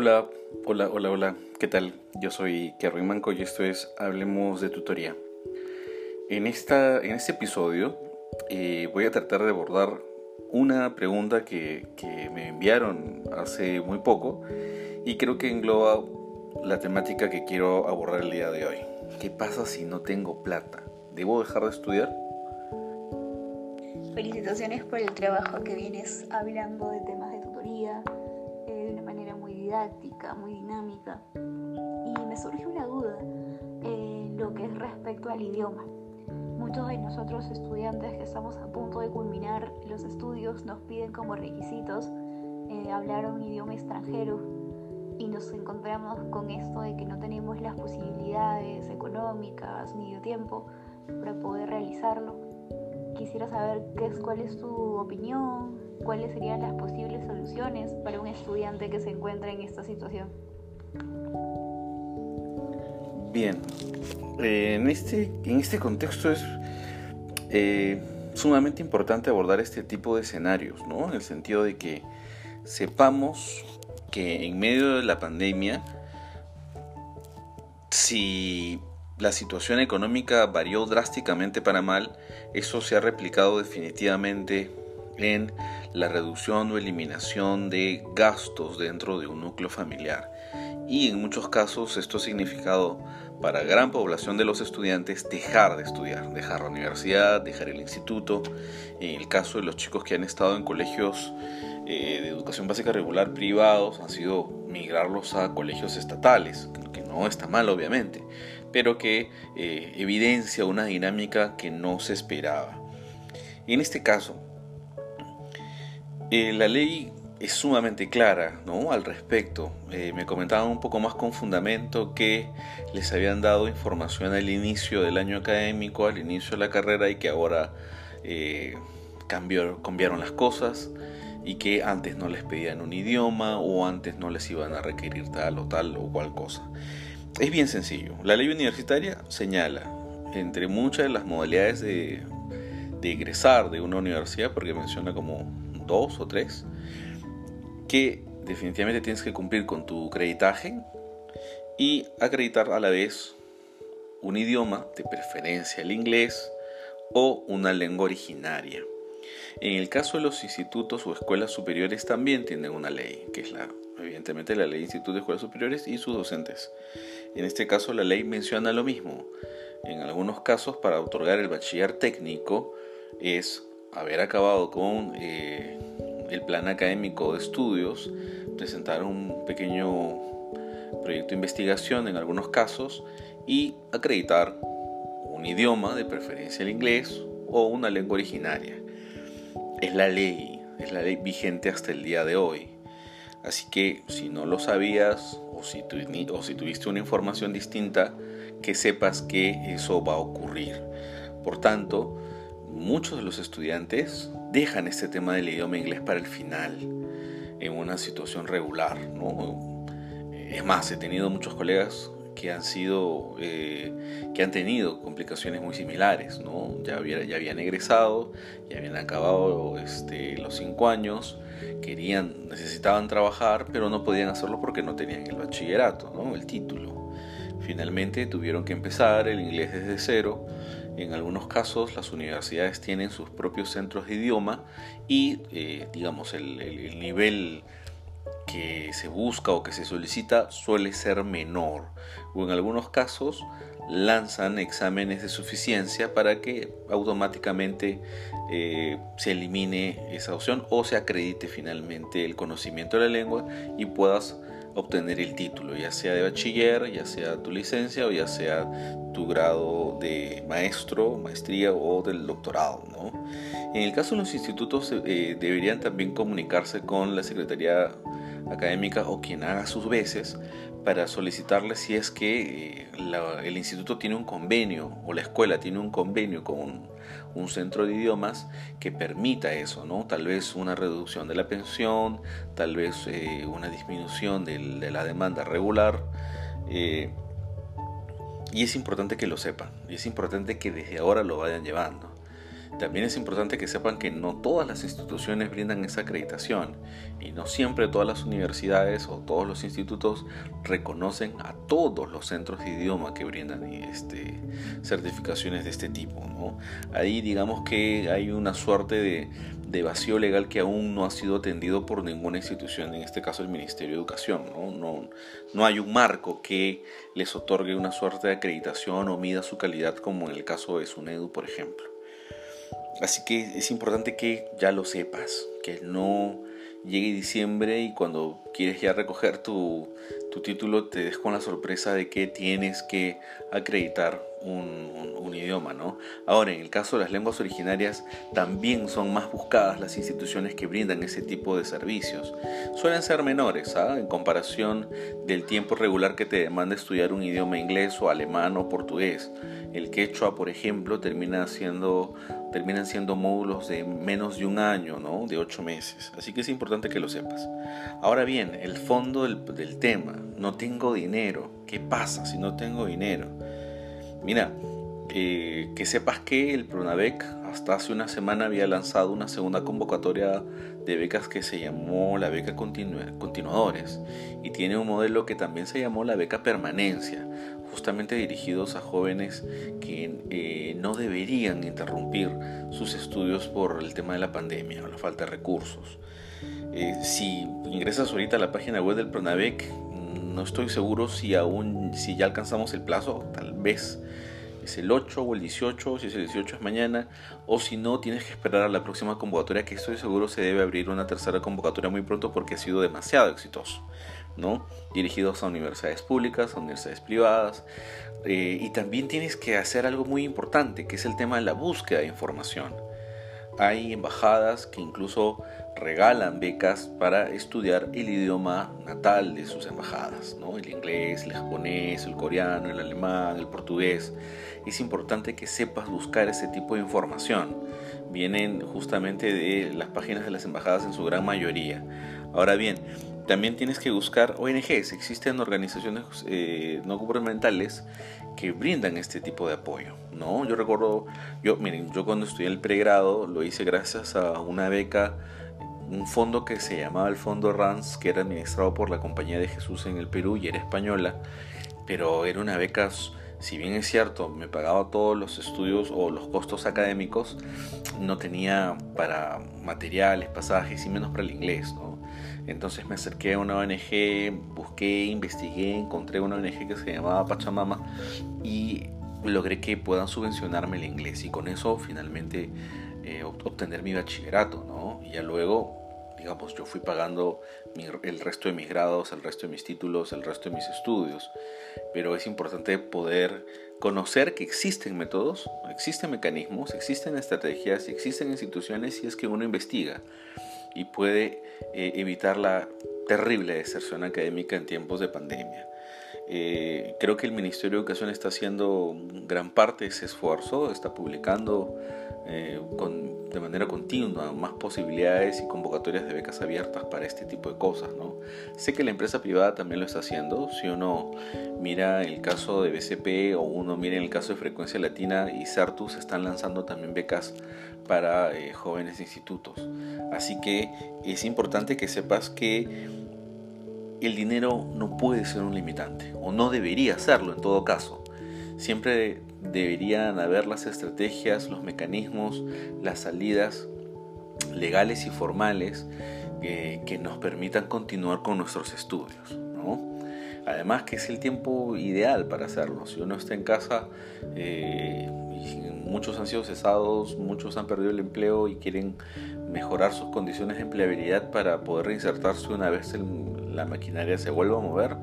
Hola, hola, hola, hola, ¿qué tal? Yo soy Kerry Manco y esto es Hablemos de Tutoría. En, esta, en este episodio eh, voy a tratar de abordar una pregunta que, que me enviaron hace muy poco y creo que engloba la temática que quiero abordar el día de hoy. ¿Qué pasa si no tengo plata? ¿Debo dejar de estudiar? Felicitaciones por el trabajo que vienes hablando de temas de tutoría didáctica, muy dinámica. Y me surge una duda en lo que es respecto al idioma. Muchos de nosotros estudiantes que estamos a punto de culminar los estudios nos piden como requisitos eh, hablar un idioma extranjero y nos encontramos con esto de que no tenemos las posibilidades económicas ni de tiempo para poder realizarlo quisiera saber qué es, cuál es tu opinión, cuáles serían las posibles soluciones para un estudiante que se encuentra en esta situación. Bien, eh, en, este, en este contexto es eh, sumamente importante abordar este tipo de escenarios, ¿no? En el sentido de que sepamos que en medio de la pandemia, si la situación económica varió drásticamente para mal, eso se ha replicado definitivamente en la reducción o eliminación de gastos dentro de un núcleo familiar. Y en muchos casos esto ha significado para gran población de los estudiantes dejar de estudiar, dejar la universidad, dejar el instituto. En el caso de los chicos que han estado en colegios eh, de educación básica regular privados, han sido migrarlos a colegios estatales, que no está mal obviamente pero que eh, evidencia una dinámica que no se esperaba. En este caso, eh, la ley es sumamente clara ¿no? al respecto. Eh, me comentaban un poco más con fundamento que les habían dado información al inicio del año académico, al inicio de la carrera y que ahora cambió, cambiaron las cosas y que antes no les pedían un idioma o antes no les iban a requerir tal o tal o cual cosa. Es bien sencillo. La ley universitaria señala, entre muchas de las modalidades de, de egresar de una universidad, porque menciona como dos o tres, que definitivamente tienes que cumplir con tu acreditaje y acreditar a la vez un idioma, de preferencia el inglés, o una lengua originaria. En el caso de los institutos o escuelas superiores también tienen una ley, que es la, evidentemente la ley de institutos de escuelas superiores y sus docentes. En este caso la ley menciona lo mismo. En algunos casos para otorgar el bachiller técnico es haber acabado con eh, el plan académico de estudios, presentar un pequeño proyecto de investigación en algunos casos y acreditar un idioma, de preferencia el inglés o una lengua originaria. Es la ley, es la ley vigente hasta el día de hoy. Así que si no lo sabías o si, tuviste una información distinta, que sepas que eso va a ocurrir. Por tanto, muchos de los estudiantes dejan este tema del idioma inglés para el final, en una situación regular. Es más, he tenido muchos colegas que han sido eh, que han tenido complicaciones muy similares no ya, ya habían egresado ya habían acabado este, los cinco años querían necesitaban trabajar pero no podían hacerlo porque no tenían el bachillerato no el título. Finalmente tuvieron que empezar el inglés desde cero. En algunos casos las universidades tienen sus propios centros de idioma y eh, digamos el, el nivel que se busca o que se solicita suele ser menor o en algunos casos lanzan exámenes de suficiencia para que automáticamente eh, se elimine esa opción o se acredite finalmente el conocimiento de la lengua y puedas obtener el título, ya sea de bachiller, ya sea tu licencia o ya sea tu grado de maestro, maestría o del doctorado. En el caso de los institutos eh, deberían también comunicarse con la Secretaría académica o quien haga sus veces para solicitarle si es que eh, el instituto tiene un convenio o la escuela tiene un convenio con un centro de idiomas que permita eso, ¿no? Tal vez una reducción de la pensión, tal vez eh, una disminución de la demanda regular. Eh, y es importante que lo sepan, y es importante que desde ahora lo vayan llevando. También es importante que sepan que no todas las instituciones brindan esa acreditación y no siempre todas las universidades o todos los institutos reconocen a todos los centros de idioma que brindan este, certificaciones de este tipo. Ahí digamos que hay una suerte de, de, vacío legal que aún no ha sido atendido por ninguna institución, en este caso el Ministerio de Educación. ¿no? No, no hay un marco que les otorgue una suerte de acreditación o mida su calidad como en el caso de SUNEDU, por ejemplo. Así que es importante que ya lo sepas, que no llegue diciembre y cuando quieres ya recoger tu, título te des con la sorpresa de que tienes que acreditar un, un, idioma, ¿no? Ahora, en el caso de las lenguas originarias, también son más buscadas las instituciones que brindan ese tipo de servicios. Suelen ser menores, ¿ah? En comparación del tiempo regular que te demanda estudiar un idioma inglés o alemán o portugués. El quechua, por ejemplo, termina siendo, terminan siendo módulos de menos de un año, ¿no? De ocho meses. Así que es importante que lo sepas. Ahora bien, el fondo del, tema. No tengo dinero. ¿Qué pasa si no tengo dinero? Mira, que sepas que el Pronavec hasta hace una semana había lanzado una segunda convocatoria de becas que se llamó la beca continuadores y tiene un modelo que también se llamó la beca permanencia, justamente dirigidos a jóvenes que eh, no deberían interrumpir sus estudios por el tema de la pandemia o la falta de recursos. Eh, si ingresas ahorita a la página web del Pronavec, no estoy seguro si aún, si ya alcanzamos el plazo, tal vez es el 8 o el 18, si es el 18 es mañana, o si no, tienes que esperar a la próxima convocatoria, que estoy seguro se debe abrir una tercera convocatoria muy pronto porque ha sido demasiado exitoso, ¿no? Dirigidos a universidades públicas, a universidades privadas, eh, y también tienes que hacer algo muy importante, que es el tema de la búsqueda de información. Hay embajadas que incluso regalan becas para estudiar el idioma natal de sus embajadas, ¿no? el inglés, el japonés, el coreano, el alemán, el portugués. Es importante que sepas buscar ese tipo de información. Vienen justamente de las páginas de las embajadas en su gran mayoría. Ahora bien, también tienes que buscar ONGs, existen organizaciones eh, no gubernamentales que brindan este tipo de apoyo, ¿no? Yo recuerdo, yo, miren, yo cuando estudié el pregrado lo hice gracias a una beca un fondo que se llamaba el Fondo RANS, que era administrado por la Compañía de Jesús en el Perú y era española, pero era una beca, si bien es cierto, me pagaba todos los estudios o los costos académicos, no tenía para materiales, pasajes y menos para el inglés. Entonces me acerqué a una ONG, busqué, investigué, encontré una ONG que se llamaba Pachamama y logré que puedan subvencionarme el inglés y con eso finalmente eh, obtener mi bachillerato, ¿no? Y ya luego digamos, yo fui pagando el resto de mis grados, el resto de mis títulos, el resto de mis estudios. Pero es importante poder conocer que existen métodos, existen mecanismos, existen estrategias, existen instituciones si es que uno investiga y puede eh, evitar la terrible deserción académica en tiempos de pandemia. Eh, creo que el Ministerio de Educación está haciendo gran parte de ese esfuerzo, está publicando eh, con, de manera continua más posibilidades y convocatorias de becas abiertas para este tipo de cosas. ¿no? Sé que la empresa privada también lo está haciendo. Si uno mira el caso de BCP o uno mira el caso de Frecuencia Latina y Certus están lanzando también becas para eh, jóvenes institutos. Así que es importante que sepas que el dinero no puede ser un limitante o no debería serlo en todo caso. Siempre deberían haber las estrategias, los mecanismos, las salidas legales y formales que nos permitan continuar con nuestros estudios. Además que es el tiempo ideal para hacerlo. Si uno está en casa, eh, muchos han sido cesados, muchos han perdido el empleo y quieren mejorar sus condiciones de empleabilidad para poder reinsertarse una vez la maquinaria se vuelva a mover,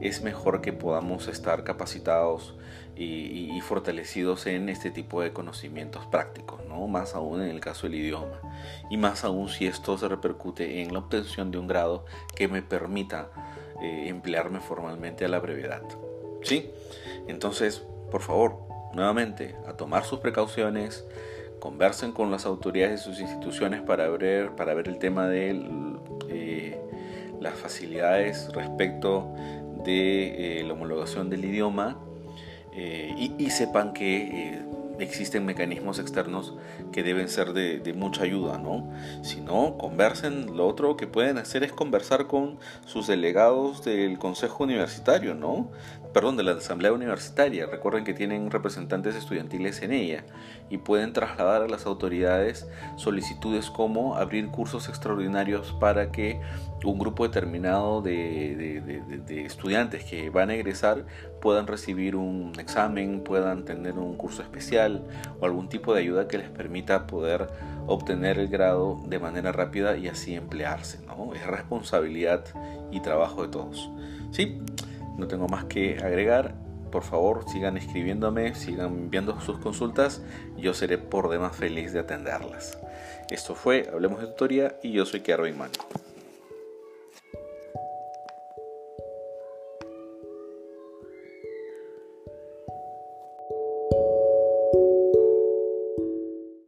es mejor que podamos estar capacitados y, fortalecidos en este tipo de conocimientos prácticos, ¿no? más aún en el caso del idioma, y más aún si esto se repercute en la obtención de un grado que me permita eh, emplearme formalmente a la brevedad. ¿Sí? Entonces, por favor, nuevamente, a tomar sus precauciones, conversen con las autoridades de sus instituciones para ver, para ver el tema de las facilidades respecto de eh, la homologación del idioma eh, y, sepan que existen mecanismos externos que deben ser de, de, mucha ayuda, ¿no? Si no, conversen, lo otro que pueden hacer es conversar con sus delegados del Consejo Universitario, ¿no? Perdón, de la Asamblea Universitaria. Recuerden que tienen representantes estudiantiles en ella y pueden trasladar a las autoridades solicitudes como abrir cursos extraordinarios para que un grupo determinado de, estudiantes que van a egresar puedan recibir un examen, puedan tener un curso especial o algún tipo de ayuda que les permita poder obtener el grado de manera rápida y así emplearse. ¿no? Es responsabilidad y trabajo de todos. Sí, no tengo más que agregar. Por favor, sigan escribiéndome, sigan enviando sus consultas. Yo seré por demás feliz de atenderlas. Esto fue Hablemos de Tutoría y yo soy Kervin Mann.